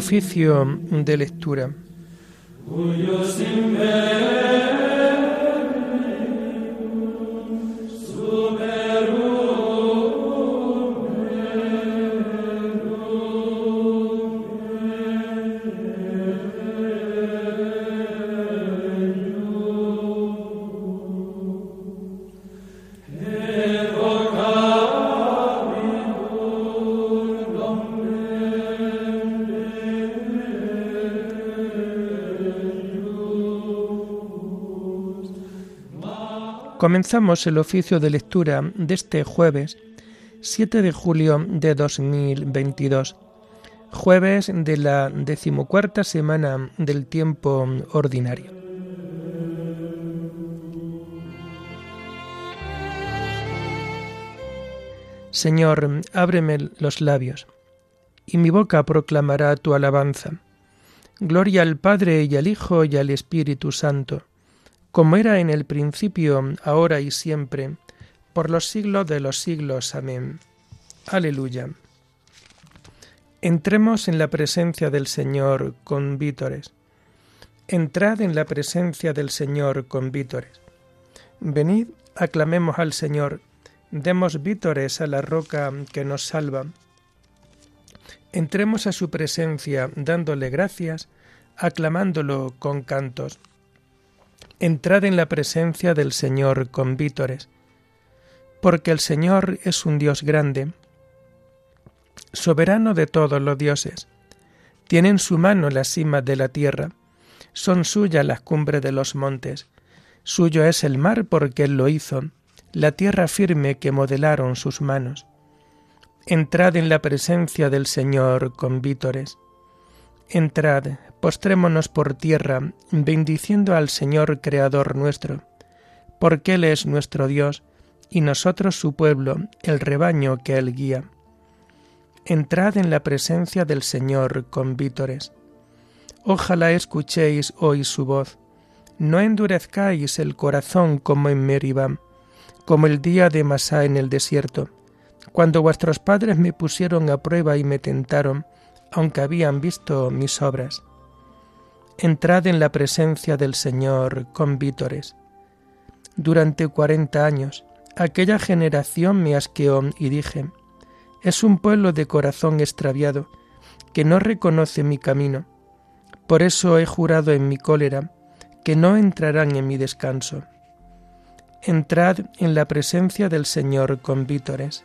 Oficio de lectura. Comenzamos el oficio de lectura de este jueves 7 de julio de 2022, jueves de la decimocuarta semana del tiempo ordinario. Señor, ábreme los labios, y mi boca proclamará tu alabanza. Gloria al Padre y al Hijo y al Espíritu Santo como era en el principio, ahora y siempre, por los siglos de los siglos. Amén. Aleluya. Entremos en la presencia del Señor con vítores. Entrad en la presencia del Señor con vítores. Venid, aclamemos al Señor, demos vítores a la roca que nos salva. Entremos a su presencia dándole gracias, aclamándolo con cantos entrad en la presencia del Señor con vítores, porque el Señor es un Dios grande, soberano de todos los dioses. Tiene en su mano la cima de la tierra, son suyas las cumbres de los montes, suyo es el mar porque él lo hizo, la tierra firme que modelaron sus manos. Entrad en la presencia del Señor con vítores. Entrad, postrémonos por tierra, bendiciendo al Señor Creador nuestro, porque Él es nuestro Dios, y nosotros su pueblo, el rebaño que Él guía. Entrad en la presencia del Señor con vítores. Ojalá escuchéis hoy su voz. No endurezcáis el corazón como en Meribá, como el día de Masá en el desierto, cuando vuestros padres me pusieron a prueba y me tentaron, aunque habían visto mis obras. Entrad en la presencia del Señor con vítores. Durante cuarenta años, aquella generación me asqueó y dije, es un pueblo de corazón extraviado, que no reconoce mi camino. Por eso he jurado en mi cólera, que no entrarán en mi descanso. Entrad en la presencia del Señor con vítores.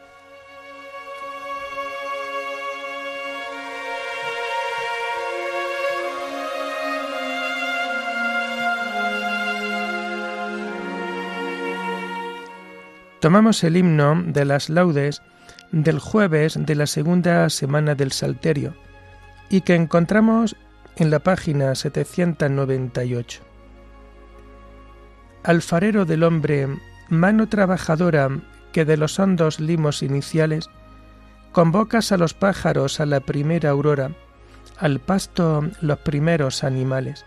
Tomamos el himno de las laudes del jueves de la segunda semana del Salterio y que encontramos en la página 798. Alfarero del hombre, mano trabajadora que de los hondos limos iniciales convocas a los pájaros a la primera aurora, al pasto los primeros animales.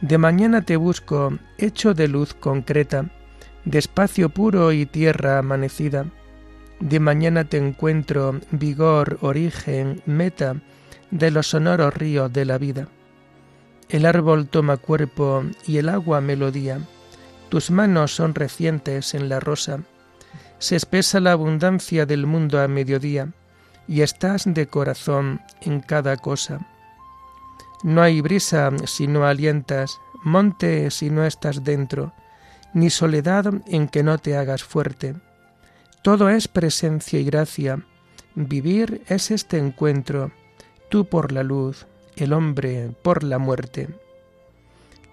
De mañana te busco, hecho de luz concreta, de espacio puro y tierra amanecida. De mañana te encuentro, vigor, origen, meta de los sonoros ríos de la vida. El árbol toma cuerpo y el agua melodía. Tus manos son recientes en la rosa. Se espesa la abundancia del mundo a mediodía y estás de corazón en cada cosa. No hay brisa si no alientas, monte si no estás dentro, ni soledad en que no te hagas fuerte. Todo es presencia y gracia. Vivir es este encuentro, tú por la luz, el hombre por la muerte.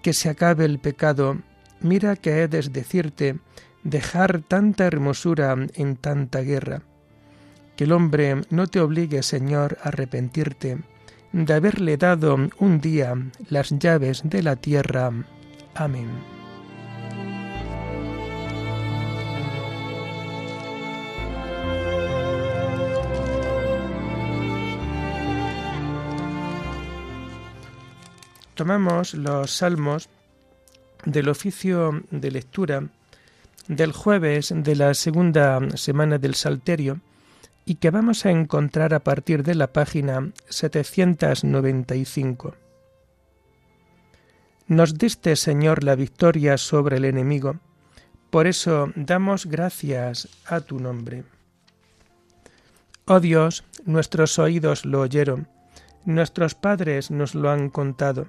Que se acabe el pecado, mira que he de decirte, dejar tanta hermosura en tanta guerra. Que el hombre no te obligue, Señor, a arrepentirte de haberle dado un día las llaves de la tierra. Amén. Tomamos los salmos del oficio de lectura del jueves de la segunda semana del Salterio y que vamos a encontrar a partir de la página 795. Nos diste, Señor, la victoria sobre el enemigo, por eso damos gracias a tu nombre. Oh Dios, nuestros oídos lo oyeron, nuestros padres nos lo han contado,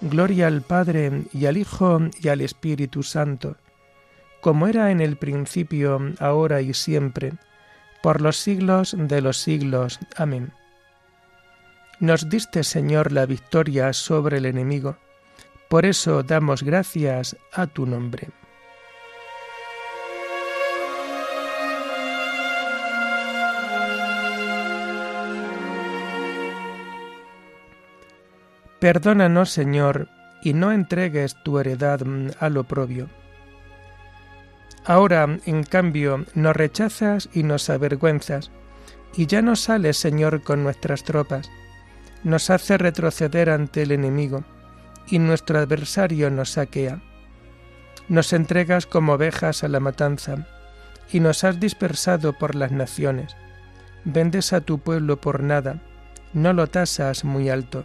Gloria al Padre y al Hijo y al Espíritu Santo, como era en el principio, ahora y siempre, por los siglos de los siglos. Amén. Nos diste, Señor, la victoria sobre el enemigo, por eso damos gracias a tu nombre. Perdónanos, Señor, y no entregues tu heredad mm, al oprobio. Ahora, en cambio, nos rechazas y nos avergüenzas, y ya no sales, Señor, con nuestras tropas nos hace retroceder ante el enemigo, y nuestro adversario nos saquea. Nos entregas como ovejas a la matanza, y nos has dispersado por las naciones. Vendes a tu pueblo por nada, no lo tasas muy alto.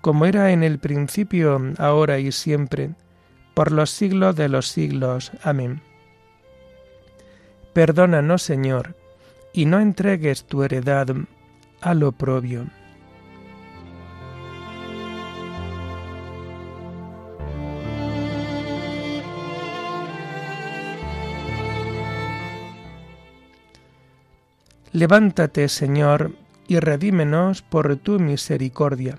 como era en el principio, ahora y siempre, por los siglos de los siglos. Amén. Perdónanos, Señor, y no entregues tu heredad al oprobio. Levántate, Señor, y redímenos por tu misericordia.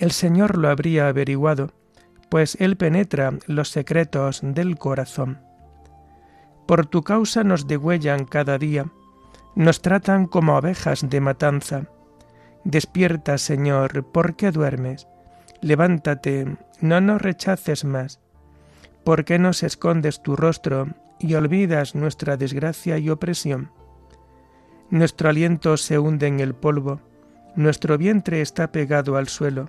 El Señor lo habría averiguado, pues Él penetra los secretos del corazón. Por tu causa nos degüellan cada día, nos tratan como abejas de matanza. Despierta, Señor, ¿por qué duermes? Levántate, no nos rechaces más. ¿Por qué nos escondes tu rostro y olvidas nuestra desgracia y opresión? Nuestro aliento se hunde en el polvo, nuestro vientre está pegado al suelo.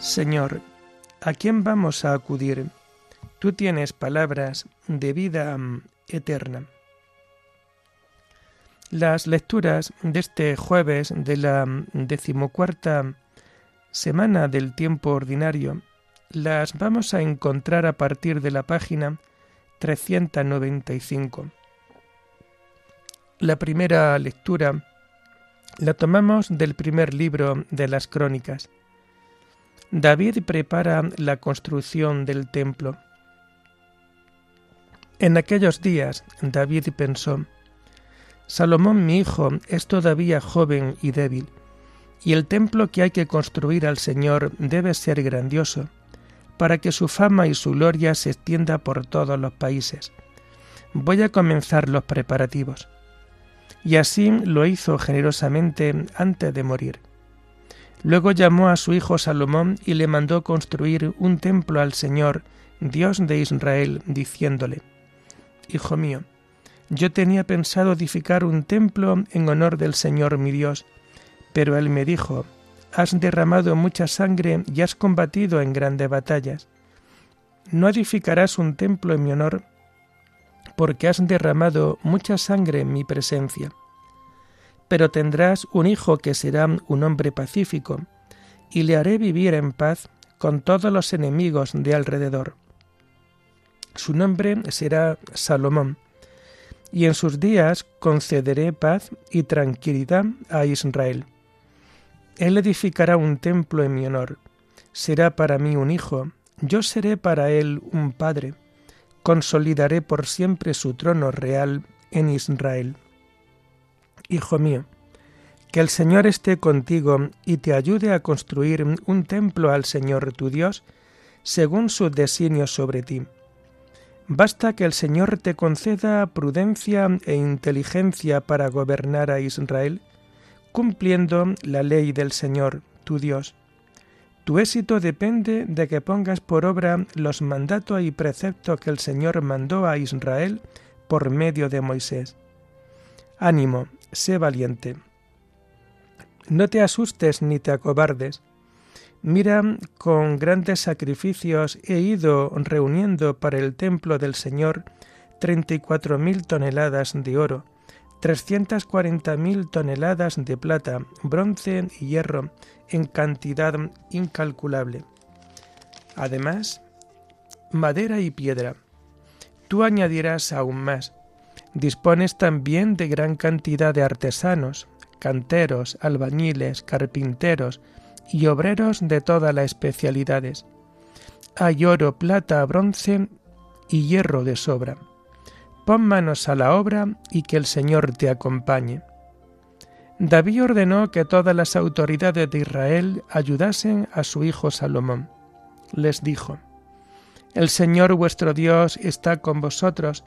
Señor, ¿a quién vamos a acudir? Tú tienes palabras de vida mm, eterna. Las lecturas de este jueves de la mm, decimocuarta semana del tiempo ordinario las vamos a encontrar a partir de la página 395. La primera lectura la tomamos del primer libro de las Crónicas. David prepara la construcción del templo. En aquellos días David pensó, Salomón mi hijo es todavía joven y débil, y el templo que hay que construir al Señor debe ser grandioso, para que su fama y su gloria se extienda por todos los países. Voy a comenzar los preparativos. Y así lo hizo generosamente antes de morir. Luego llamó a su hijo Salomón y le mandó construir un templo al Señor, Dios de Israel, diciéndole, Hijo mío, yo tenía pensado edificar un templo en honor del Señor mi Dios, pero él me dijo, Has derramado mucha sangre y has combatido en grandes batallas. No edificarás un templo en mi honor, porque has derramado mucha sangre en mi presencia pero tendrás un hijo que será un hombre pacífico, y le haré vivir en paz con todos los enemigos de alrededor. Su nombre será Salomón, y en sus días concederé paz y tranquilidad a Israel. Él edificará un templo en mi honor, será para mí un hijo, yo seré para él un padre, consolidaré por siempre su trono real en Israel. Hijo mío, que el Señor esté contigo y te ayude a construir un templo al Señor tu Dios, según sus designios sobre ti. Basta que el Señor te conceda prudencia e inteligencia para gobernar a Israel, cumpliendo la ley del Señor, tu Dios. Tu éxito depende de que pongas por obra los mandatos y preceptos que el Señor mandó a Israel por medio de Moisés. Ánimo, sé valiente. No te asustes ni te acobardes. Mira, con grandes sacrificios he ido reuniendo para el templo del Señor treinta y cuatro mil toneladas de oro, trescientas cuarenta mil toneladas de plata, bronce y hierro, en cantidad incalculable. Además, madera y piedra. Tú añadirás aún más, Dispones también de gran cantidad de artesanos, canteros, albañiles, carpinteros y obreros de todas las especialidades. Hay oro, plata, bronce y hierro de sobra. Pon manos a la obra y que el Señor te acompañe. David ordenó que todas las autoridades de Israel ayudasen a su hijo Salomón. Les dijo, El Señor vuestro Dios está con vosotros,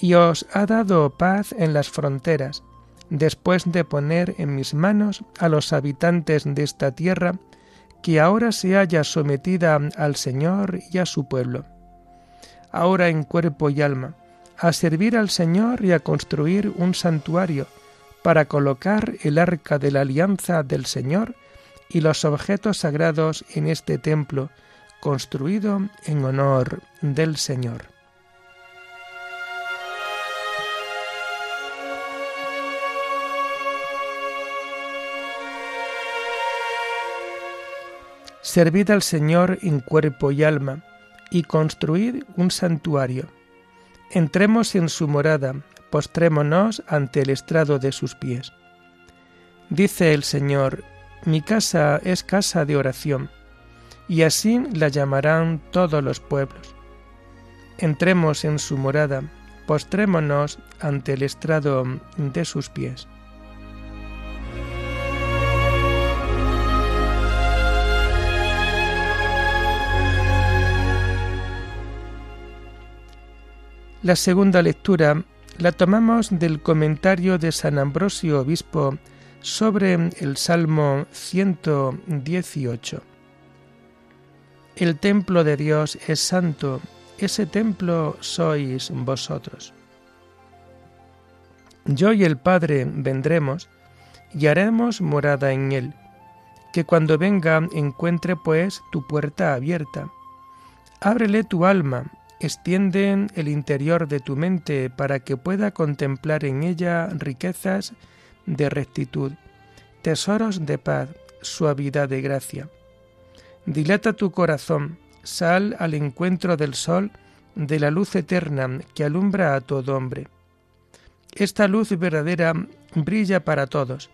y os ha dado paz en las fronteras, después de poner en mis manos a los habitantes de esta tierra, que ahora se haya sometida al Señor y a su pueblo. Ahora en cuerpo y alma, a servir al Señor y a construir un santuario, para colocar el arca de la alianza del Señor y los objetos sagrados en este templo, construido en honor del Señor. Servid al Señor en cuerpo y alma, y construid un santuario. Entremos en su morada, postrémonos ante el estrado de sus pies. Dice el Señor, mi casa es casa de oración, y así la llamarán todos los pueblos. Entremos en su morada, postrémonos ante el estrado de sus pies. La segunda lectura la tomamos del comentario de San Ambrosio Obispo sobre el Salmo 118. El templo de Dios es santo, ese templo sois vosotros. Yo y el Padre vendremos y haremos morada en él. que cuando venga encuentre pues tu puerta abierta. Ábrele tu alma, extiende el interior de tu mente para que pueda contemplar en ella riquezas de rectitud, tesoros de paz, suavidad de gracia. Dilata tu corazón, sal al encuentro del sol, de la luz eterna que alumbra a todo hombre. Esta luz verdadera brilla para todos,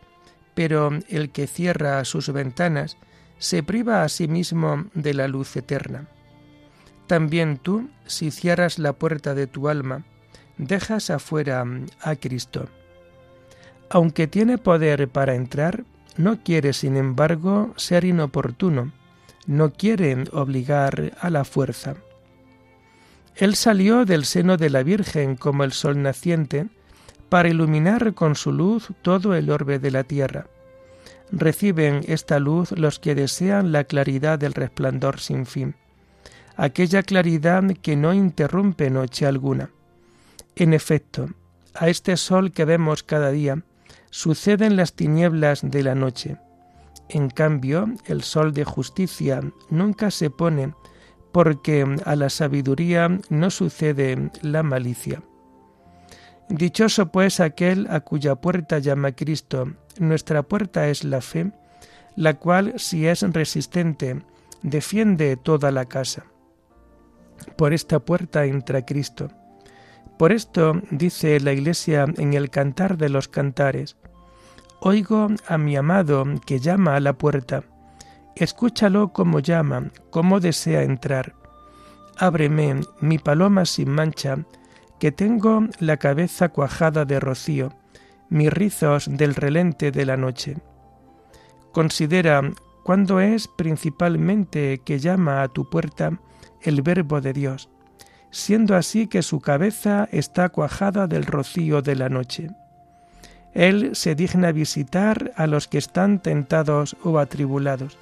pero el que cierra sus ventanas se priva a sí mismo de la luz eterna. También tú, si cierras la puerta de tu alma, dejas afuera a Cristo. Aunque tiene poder para entrar, no quiere, sin embargo, ser inoportuno, no quiere obligar a la fuerza. Él salió del seno de la Virgen como el sol naciente, para iluminar con su luz todo el orbe de la tierra. Reciben esta luz los que desean la claridad del resplandor sin fin, aquella claridad que no interrumpe noche alguna. En efecto, a este sol que vemos cada día suceden las tinieblas de la noche. En cambio, el sol de justicia nunca se pone porque a la sabiduría no sucede la malicia. Dichoso pues aquel a cuya puerta llama Cristo. Nuestra puerta es la fe, la cual, si es resistente, defiende toda la casa. Por esta puerta entra Cristo. Por esto dice la Iglesia en el Cantar de los Cantares, Oigo a mi amado que llama a la puerta. Escúchalo como llama, como desea entrar. Ábreme, mi paloma sin mancha, que tengo la cabeza cuajada de rocío, mis rizos del relente de la noche. Considera cuándo es principalmente que llama a tu puerta el Verbo de Dios, siendo así que su cabeza está cuajada del rocío de la noche. Él se digna visitar a los que están tentados o atribulados,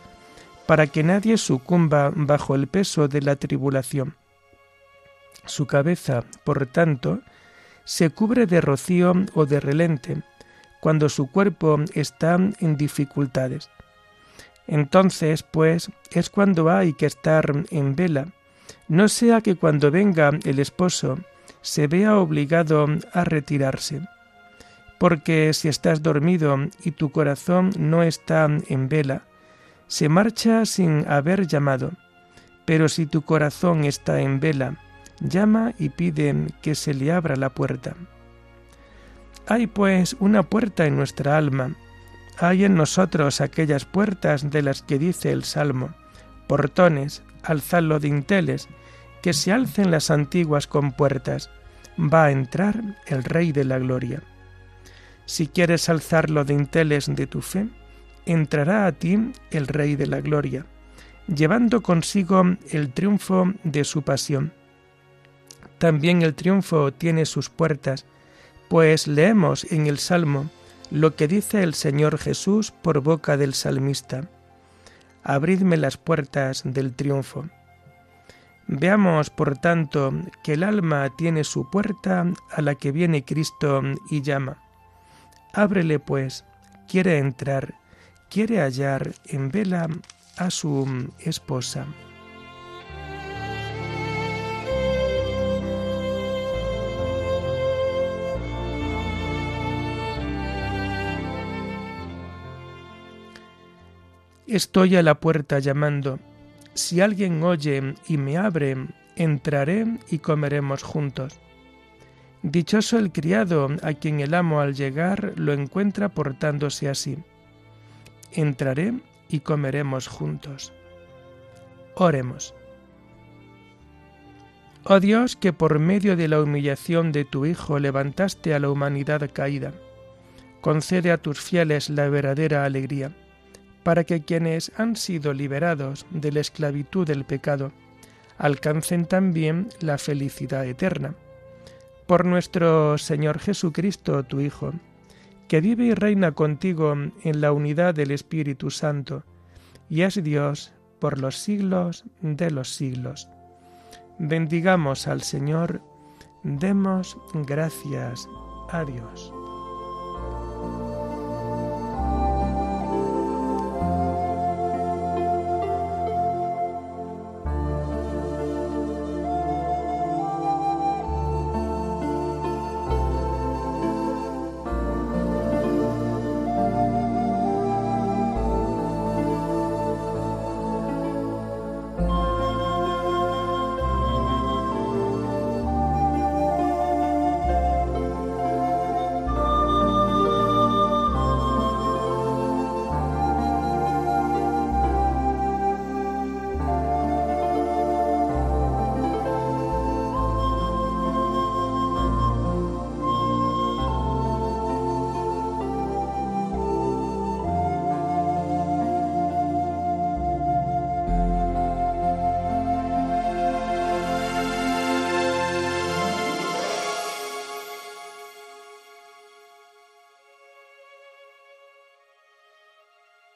para que nadie sucumba bajo el peso de la tribulación su cabeza, por tanto, se cubre de rocío o de relente cuando su cuerpo está en dificultades. Entonces, pues, es cuando hay que estar en vela, no sea que cuando venga el esposo se vea obligado a retirarse. Porque si estás dormido y tu corazón no está en vela, se marcha sin haber llamado. Pero si tu corazón está en vela, llama y pide que se le abra la puerta. Hay pues una puerta en nuestra alma, hay en nosotros aquellas puertas de las que dice el Salmo, portones, alzadlo dinteles, que se alcen las antiguas compuertas, va a entrar el Rey de la Gloria. Si quieres alzar los dinteles de tu fe, entrará a ti el Rey de la Gloria, llevando consigo el triunfo de su pasión también el triunfo tiene sus puertas, pues leemos en el Salmo lo que dice el Señor Jesús por boca del salmista. Abridme las puertas del triunfo. Veamos, por tanto, que el alma tiene su puerta a la que viene Cristo y llama. Ábrele, pues, quiere entrar, quiere hallar en vela a su esposa. Estoy a la puerta llamando. Si alguien oye y me abre, entraré y comeremos juntos. Dichoso el criado a quien el amo al llegar lo encuentra portándose así. Entraré y comeremos juntos. Oremos. Oh Dios, que por medio de la humillación de tu Hijo levantaste a la humanidad caída, concede a tus fieles la verdadera alegría para que quienes han sido liberados de la esclavitud del pecado alcancen también la felicidad eterna. Por nuestro Señor Jesucristo, tu Hijo, que vive y reina contigo en la unidad del Espíritu Santo, y es Dios por los siglos de los siglos. Bendigamos al Señor, demos gracias a Dios.